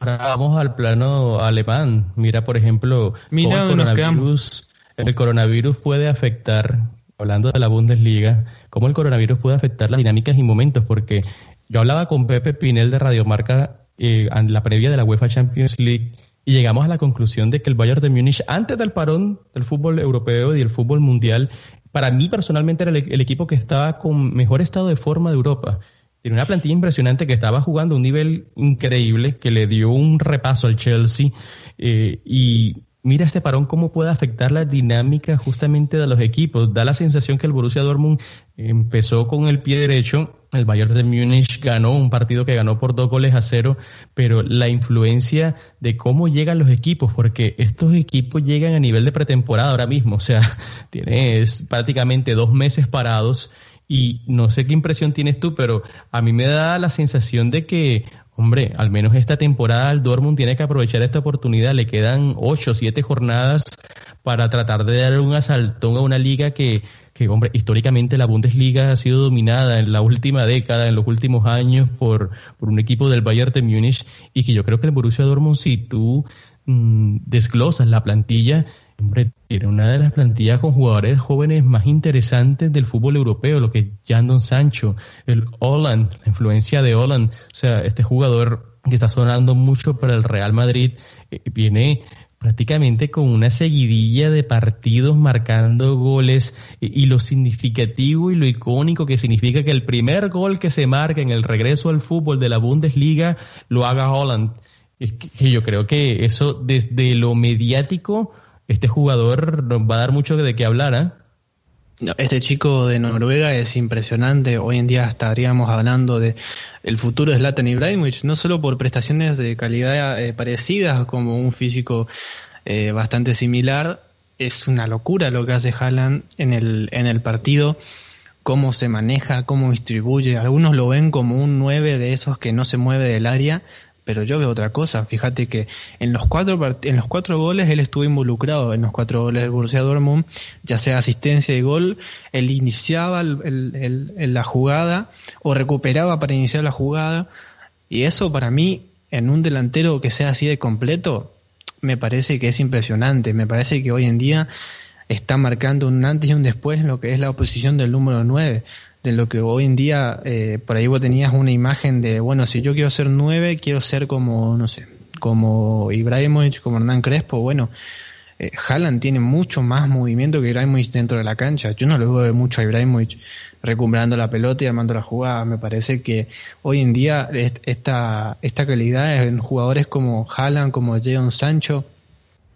Ahora vamos al plano alemán. Mira, por ejemplo, Mira el, coronavirus, el coronavirus puede afectar, hablando de la Bundesliga, cómo el coronavirus puede afectar las dinámicas y momentos, porque yo hablaba con Pepe Pinel de Radiomarca eh, en la previa de la UEFA Champions League y llegamos a la conclusión de que el Bayern de Múnich, antes del parón del fútbol europeo y del fútbol mundial, para mí personalmente era el equipo que estaba con mejor estado de forma de Europa. Tiene una plantilla impresionante que estaba jugando a un nivel increíble, que le dio un repaso al Chelsea. Eh, y mira este parón cómo puede afectar la dinámica justamente de los equipos. Da la sensación que el Borussia Dortmund empezó con el pie derecho. El Bayern de Múnich ganó un partido que ganó por dos goles a cero, pero la influencia de cómo llegan los equipos, porque estos equipos llegan a nivel de pretemporada ahora mismo, o sea, tienes prácticamente dos meses parados y no sé qué impresión tienes tú, pero a mí me da la sensación de que, hombre, al menos esta temporada el Dortmund tiene que aprovechar esta oportunidad. Le quedan ocho siete jornadas para tratar de dar un asaltón a una liga que, que, hombre, históricamente la Bundesliga ha sido dominada en la última década, en los últimos años, por, por un equipo del Bayern de Múnich y que yo creo que el Borussia Dortmund, si tú mm, desglosas la plantilla, Hombre, tiene una de las plantillas con jugadores jóvenes más interesantes del fútbol europeo, lo que es Jandon Sancho, el Holland, la influencia de Holland. O sea, este jugador que está sonando mucho para el Real Madrid, eh, viene prácticamente con una seguidilla de partidos marcando goles y, lo significativo y lo icónico que significa que el primer gol que se marca en el regreso al fútbol de la Bundesliga lo haga Holland. Es que yo creo que eso desde lo mediático, este jugador va a dar mucho de qué hablar. ¿eh? Este chico de Noruega es impresionante. Hoy en día estaríamos hablando de el futuro de Zlatan Ibrahimovic, no solo por prestaciones de calidad eh, parecidas como un físico eh, bastante similar. Es una locura lo que hace Haaland en el, en el partido, cómo se maneja, cómo distribuye. Algunos lo ven como un 9 de esos que no se mueve del área, pero yo veo otra cosa. Fíjate que en los cuatro en los cuatro goles él estuvo involucrado en los cuatro goles del Borussia Dortmund, ya sea asistencia y gol, él iniciaba la jugada o recuperaba para iniciar la jugada y eso para mí en un delantero que sea así de completo me parece que es impresionante. Me parece que hoy en día está marcando un antes y un después en lo que es la oposición del número 9 de lo que hoy en día, eh, por ahí vos tenías una imagen de, bueno, si yo quiero ser nueve, quiero ser como, no sé, como Ibrahimovic, como Hernán Crespo, bueno, eh, Haaland tiene mucho más movimiento que Ibrahimovic dentro de la cancha. Yo no lo veo mucho a Ibrahimovic recuperando la pelota y armando la jugada. Me parece que hoy en día esta, esta calidad en jugadores como Haaland, como Jadon Sancho,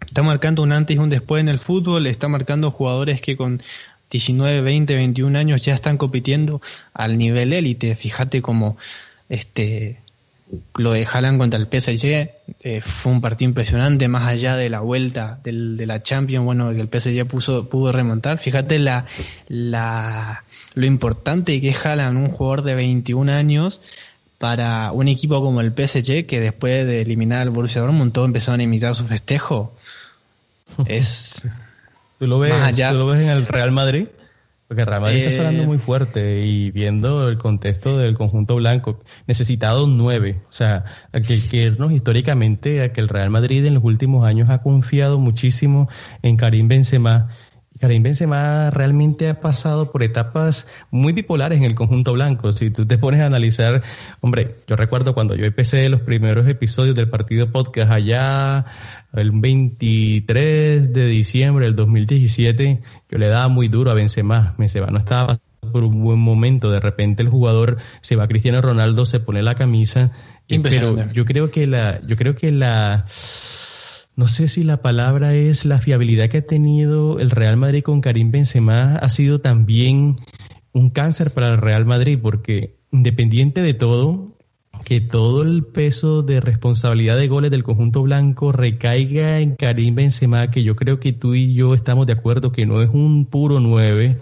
está marcando un antes y un después en el fútbol, está marcando jugadores que con 19, 20, 21 años ya están compitiendo al nivel élite. Fíjate como este lo de Haaland contra el PSG eh, fue un partido impresionante, más allá de la vuelta del, de la Champions, bueno, que el PSG puso, pudo remontar. Fíjate la, la, lo importante que es Haaland, un jugador de 21 años, para un equipo como el PSG, que después de eliminar al Borussia Dortmund, todos empezaron a imitar su festejo. Es ¿Tú lo ves, ¿tú lo ves en el Real Madrid? Porque Real Madrid está sonando eh, muy fuerte y viendo el contexto del conjunto blanco, necesitado nueve. O sea, hay que, irnos históricamente a que el Real Madrid en los últimos años ha confiado muchísimo en Karim Benzema Karim Benzema realmente ha pasado por etapas muy bipolares en el conjunto blanco. Si tú te pones a analizar, hombre, yo recuerdo cuando yo empecé los primeros episodios del partido podcast allá el 23 de diciembre del 2017, yo le daba muy duro a Benzema. Benzema no estaba por un buen momento. De repente el jugador se va a Cristiano Ronaldo, se pone la camisa. Pero yo creo que la, yo creo que la, no sé si la palabra es la fiabilidad que ha tenido el Real Madrid con Karim Benzema ha sido también un cáncer para el Real Madrid porque independiente de todo, que todo el peso de responsabilidad de goles del conjunto blanco recaiga en Karim Benzema, que yo creo que tú y yo estamos de acuerdo que no es un puro nueve,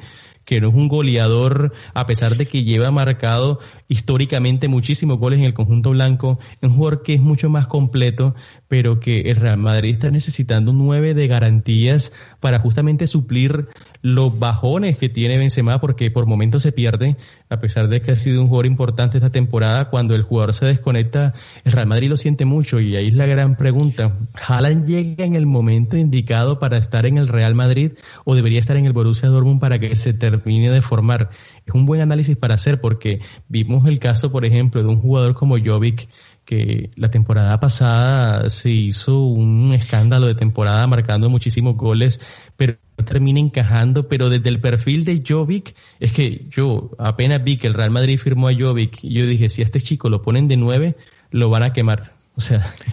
que no es un goleador, a pesar de que lleva marcado históricamente muchísimos goles en el conjunto blanco, un jugador que es mucho más completo, pero que el Real Madrid está necesitando nueve de garantías para justamente suplir los bajones que tiene Benzema, porque por momentos se pierde, a pesar de que ha sido un jugador importante esta temporada, cuando el jugador se desconecta, el Real Madrid lo siente mucho y ahí es la gran pregunta. ¿Haaland llega en el momento indicado para estar en el Real Madrid o debería estar en el Borussia Dortmund para que se termine de formar? Es un buen análisis para hacer porque vimos el caso, por ejemplo, de un jugador como Jovic, que la temporada pasada se hizo un escándalo de temporada marcando muchísimos goles, pero termina encajando, pero desde el perfil de Jovic, es que yo apenas vi que el Real Madrid firmó a Jovic, yo dije, si a este chico lo ponen de nueve, lo van a quemar. O sea.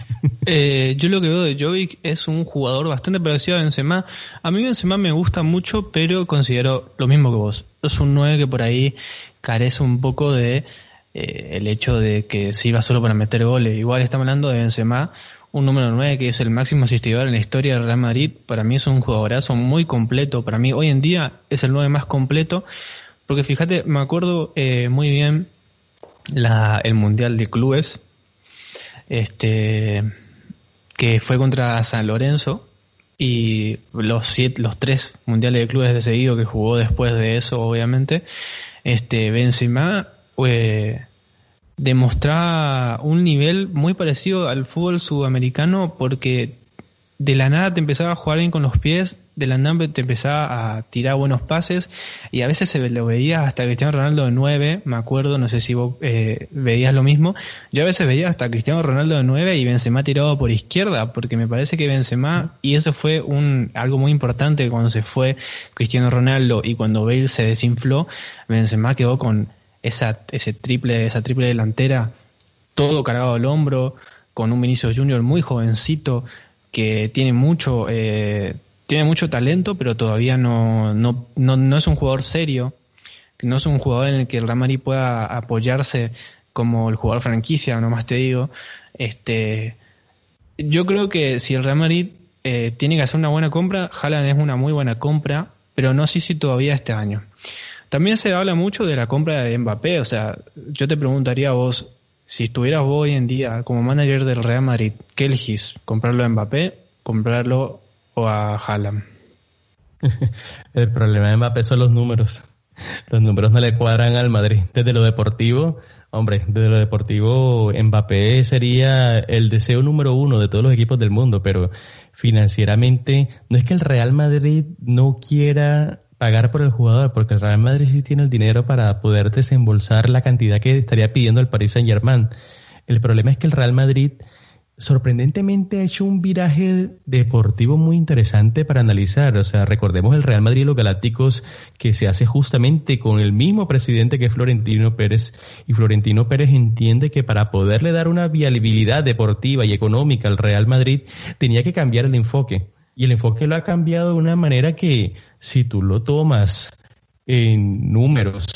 Eh, yo lo que veo de Jovic es un jugador bastante parecido a Benzema. A mí Benzema me gusta mucho, pero considero lo mismo que vos. Es un 9 que por ahí carece un poco de eh, el hecho de que se iba solo para meter goles. Igual estamos hablando de Benzema, un número 9 que es el máximo asistidor en la historia del Real Madrid. Para mí es un jugadorazo muy completo. Para mí hoy en día es el 9 más completo. Porque fíjate, me acuerdo eh, muy bien la, el Mundial de Clubes, este, que fue contra San Lorenzo y los siete, los tres mundiales de clubes de seguido que jugó después de eso, obviamente, este Benzema eh, demostraba un nivel muy parecido al fútbol sudamericano porque de la nada te empezaba a jugar bien con los pies de la NAMP te empezaba a tirar buenos pases y a veces se lo veía hasta Cristiano Ronaldo de 9, me acuerdo, no sé si vos eh, veías lo mismo, yo a veces veía hasta Cristiano Ronaldo de 9 y Benzema tirado por izquierda, porque me parece que Benzema, y eso fue un algo muy importante cuando se fue Cristiano Ronaldo y cuando Bale se desinfló, Benzema quedó con esa, ese triple, esa triple delantera, todo cargado al hombro, con un Vinicius Junior muy jovencito, que tiene mucho... Eh, tiene mucho talento, pero todavía no, no, no, es un jugador serio, no es un jugador en el que el Real Madrid pueda apoyarse como el jugador franquicia, nomás te digo. Este, yo creo que si el Real Madrid eh, tiene que hacer una buena compra, Haaland es una muy buena compra, pero no sé si todavía este año. También se habla mucho de la compra de Mbappé, o sea, yo te preguntaría a vos, si estuvieras vos hoy en día como manager del Real Madrid, ¿qué elegís? ¿Comprarlo a Mbappé? ¿Comprarlo o a Haaland. El problema de Mbappé son los números. Los números no le cuadran al Madrid. Desde lo deportivo, hombre, desde lo deportivo, Mbappé sería el deseo número uno de todos los equipos del mundo, pero financieramente no es que el Real Madrid no quiera pagar por el jugador, porque el Real Madrid sí tiene el dinero para poder desembolsar la cantidad que estaría pidiendo el Paris Saint Germain. El problema es que el Real Madrid sorprendentemente ha hecho un viraje deportivo muy interesante para analizar. O sea, recordemos el Real Madrid y los Galácticos que se hace justamente con el mismo presidente que Florentino Pérez. Y Florentino Pérez entiende que para poderle dar una viabilidad deportiva y económica al Real Madrid tenía que cambiar el enfoque. Y el enfoque lo ha cambiado de una manera que si tú lo tomas en números,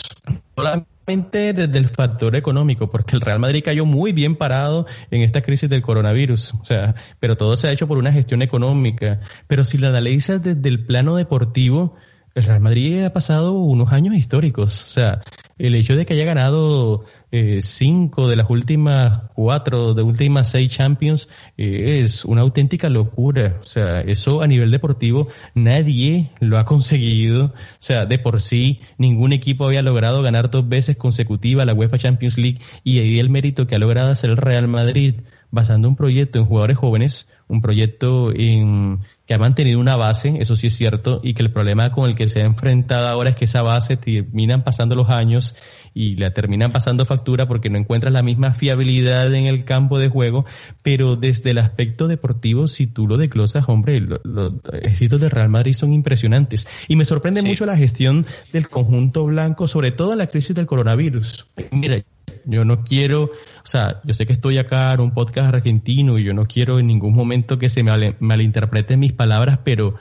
desde el factor económico, porque el Real Madrid cayó muy bien parado en esta crisis del coronavirus, o sea, pero todo se ha hecho por una gestión económica. Pero si la analizas desde el plano deportivo, el Real Madrid ha pasado unos años históricos, o sea, el hecho de que haya ganado eh, cinco de las últimas cuatro, de últimas seis Champions, eh, es una auténtica locura. O sea, eso a nivel deportivo nadie lo ha conseguido. O sea, de por sí ningún equipo había logrado ganar dos veces consecutiva la UEFA Champions League y ahí el mérito que ha logrado hacer el Real Madrid basando un proyecto en jugadores jóvenes, un proyecto en, que ha mantenido una base, eso sí es cierto, y que el problema con el que se ha enfrentado ahora es que esa base terminan pasando los años y la terminan pasando factura porque no encuentras la misma fiabilidad en el campo de juego, pero desde el aspecto deportivo, si tú lo declosas, hombre, los, éxitos de Real Madrid son impresionantes. Y me sorprende mucho la gestión del conjunto blanco, sobre todo en la crisis del coronavirus. Mira, yo no quiero, o sea, yo sé que estoy acá en un podcast argentino y yo no quiero en ningún momento que se me malinterpreten mis palabras, pero,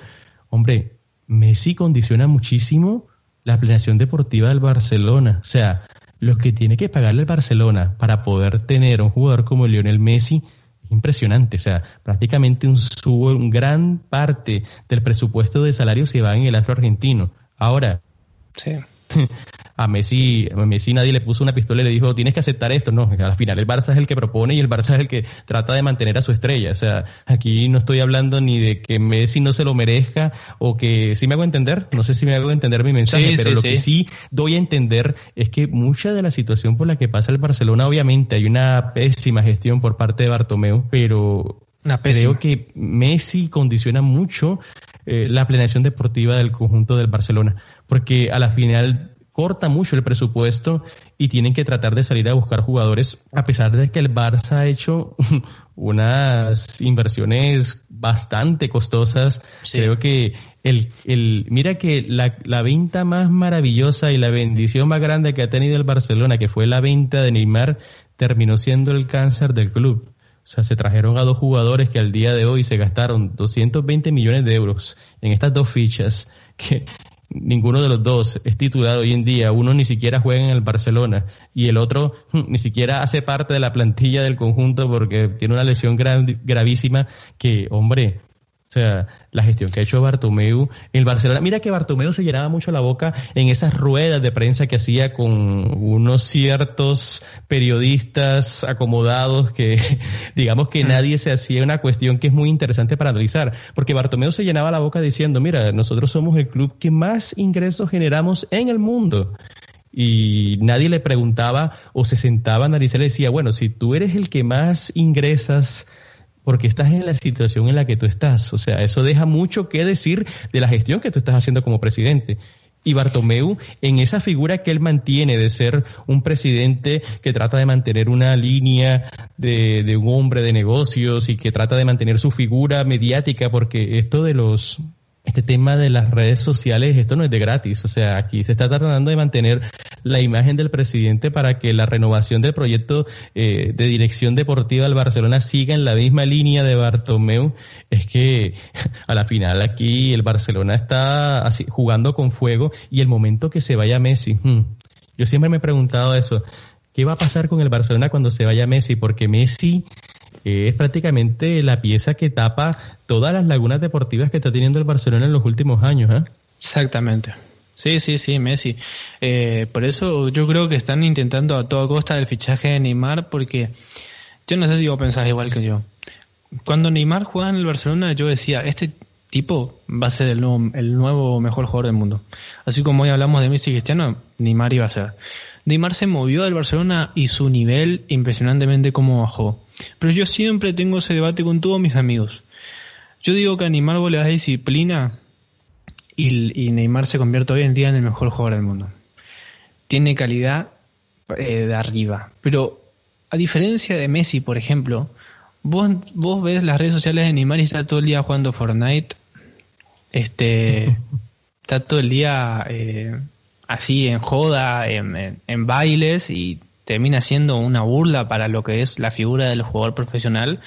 hombre, Messi condiciona muchísimo la planeación deportiva del Barcelona. O sea, lo que tiene que pagarle el Barcelona para poder tener un jugador como Lionel Messi es impresionante. O sea, prácticamente un, subo, un gran parte del presupuesto de salario se va en el astro argentino. Ahora, sí. a Messi, a Messi nadie le puso una pistola y le dijo, tienes que aceptar esto. No, al final el Barça es el que propone y el Barça es el que trata de mantener a su estrella. O sea, aquí no estoy hablando ni de que Messi no se lo merezca o que, si me hago entender, no sé si me hago entender mi mensaje, pero lo que sí doy a entender es que mucha de la situación por la que pasa el Barcelona, obviamente hay una pésima gestión por parte de Bartomeu, pero creo que Messi condiciona mucho eh, la planeación deportiva del conjunto del Barcelona, porque a la final corta mucho el presupuesto y tienen que tratar de salir a buscar jugadores, a pesar de que el Barça ha hecho unas inversiones bastante costosas. Creo que el, el, mira que la, la venta más maravillosa y la bendición más grande que ha tenido el Barcelona, que fue la venta de Neymar, terminó siendo el cáncer del club. O sea, se trajeron a dos jugadores que al día de hoy se gastaron 220 millones de euros en estas dos fichas, que ninguno de los dos es titulado hoy en día. Uno ni siquiera juega en el Barcelona y el otro ni siquiera hace parte de la plantilla del conjunto porque tiene una lesión gravísima que, hombre, o sea, la gestión que ha hecho Bartomeu en Barcelona. Mira que Bartomeu se llenaba mucho la boca en esas ruedas de prensa que hacía con unos ciertos periodistas acomodados que, digamos que nadie se hacía una cuestión que es muy interesante para analizar. Porque Bartomeu se llenaba la boca diciendo, mira, nosotros somos el club que más ingresos generamos en el mundo y nadie le preguntaba o se sentaba a analizar y decía, bueno, si tú eres el que más ingresas porque estás en la situación en la que tú estás. O sea, eso deja mucho que decir de la gestión que tú estás haciendo como presidente. Y Bartomeu, en esa figura que él mantiene de ser un presidente que trata de mantener una línea de, de un hombre de negocios y que trata de mantener su figura mediática, porque esto de los este tema de las redes sociales, esto no es de gratis. O sea, aquí se está tratando de mantener la imagen del presidente para que la renovación del proyecto eh, de dirección deportiva del Barcelona siga en la misma línea de Bartomeu. Es que a la final aquí el Barcelona está jugando con fuego y el momento que se vaya Messi. Hmm, yo siempre me he preguntado eso. ¿Qué va a pasar con el Barcelona cuando se vaya Messi? Porque Messi es prácticamente la pieza que tapa todas las lagunas deportivas que está teniendo el Barcelona en los últimos años. ¿eh? Exactamente. Sí, sí, sí, Messi. Eh, por eso yo creo que están intentando a toda costa el fichaje de Neymar porque yo no sé si vos pensás igual que yo. Cuando Neymar jugaba en el Barcelona yo decía, este tipo va a ser el nuevo, el nuevo mejor jugador del mundo. Así como hoy hablamos de Messi y Cristiano, Neymar iba a ser. Neymar se movió del Barcelona y su nivel impresionantemente como bajó. Pero yo siempre tengo ese debate con todos mis amigos. Yo digo que a Neymar vos le das disciplina y, Neymar se convierte hoy en día en el mejor jugador del mundo. Tiene calidad eh, de arriba. Pero a diferencia de Messi, por ejemplo, vos, vos ves las redes sociales de Neymar y está todo el día jugando Fortnite. Este, está todo el día eh, así en joda, en, bailes y termina siendo una burla para lo que es la figura del jugador profesional.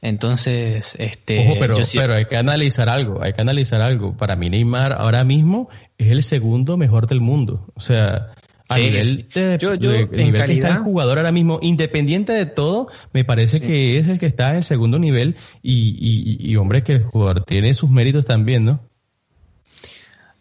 Entonces, este. pero, pero hay que analizar algo, hay que analizar algo. Para mí, Neymar ahora mismo es el segundo mejor del mundo. O sea, a nivel de, yo, en calidad, el jugador ahora mismo, independiente de todo, me parece que es el que está en el segundo nivel y, y, y, hombre, que el jugador tiene sus méritos también, ¿no?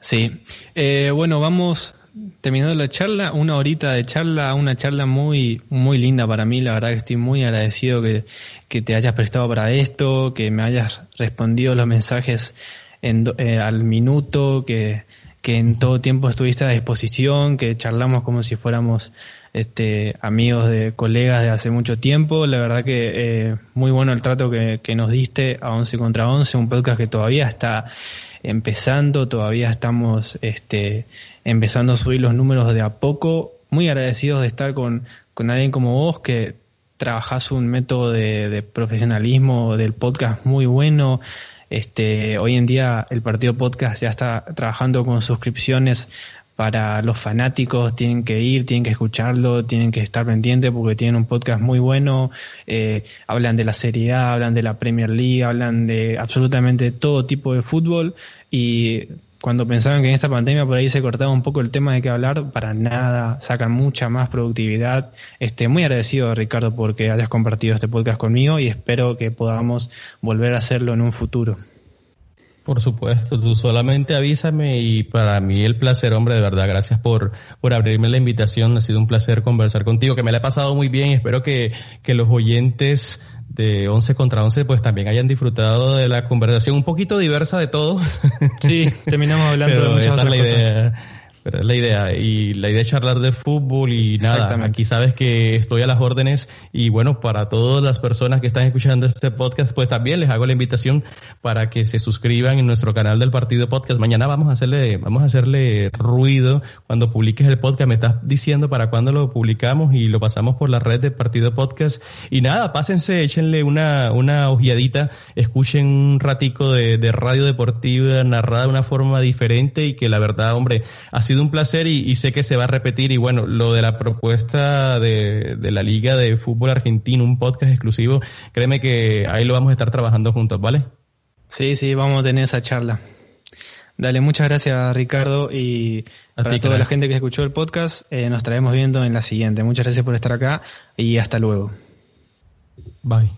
Sí. Eh, bueno, vamos terminando la charla, una horita de charla, una charla muy, muy linda para mí. La verdad que estoy muy agradecido que, que te hayas prestado para esto, que me hayas respondido los mensajes en, eh, al minuto, que, que en todo tiempo estuviste a disposición, que charlamos como si fuéramos este, amigos de colegas de hace mucho tiempo. La verdad que eh, muy bueno el trato que, que nos diste a 11 contra 11, un podcast que todavía está empezando, todavía estamos este, empezando a subir los números de a poco. Muy agradecidos de estar con, con alguien como vos que trabajás un método de, de profesionalismo del podcast muy bueno. Este, hoy en día el partido podcast ya está trabajando con suscripciones para los fanáticos, tienen que ir, tienen que escucharlo, tienen que estar pendientes porque tienen un podcast muy bueno, eh, hablan de la Serie A, hablan de la Premier League, hablan de absolutamente todo tipo de fútbol y cuando pensaban que en esta pandemia por ahí se cortaba un poco el tema de qué hablar, para nada, sacan mucha más productividad. Este, muy agradecido Ricardo porque hayas compartido este podcast conmigo y espero que podamos volver a hacerlo en un futuro. Por supuesto, tú solamente avísame y para mí el placer, hombre, de verdad, gracias por, por abrirme la invitación. Ha sido un placer conversar contigo, que me la he pasado muy bien y espero que, que los oyentes de 11 contra 11 pues también hayan disfrutado de la conversación un poquito diversa de todo. Sí, terminamos hablando de muchas esa la idea. Pero es la idea. Y la idea es charlar de fútbol y nada. Aquí sabes que estoy a las órdenes. Y bueno, para todas las personas que están escuchando este podcast, pues también les hago la invitación para que se suscriban en nuestro canal del Partido Podcast. Mañana vamos a hacerle, vamos a hacerle ruido cuando publiques el podcast. Me estás diciendo para cuándo lo publicamos y lo pasamos por la red del Partido Podcast. Y nada, pásense, échenle una, una ojeadita, escuchen un ratico de, de radio deportiva narrada de una forma diferente y que la verdad, hombre, así sido un placer y, sé que se va a repetir. Y bueno, lo de la propuesta de, de, la Liga de Fútbol Argentino, un podcast exclusivo, créeme que ahí lo vamos a estar trabajando juntos, ¿vale? Sí, sí, vamos a tener esa charla. Dale, muchas gracias Ricardo y a para toda la gente que escuchó el podcast, eh, nos traemos viendo en la siguiente. Muchas gracias por estar acá y hasta luego. Bye.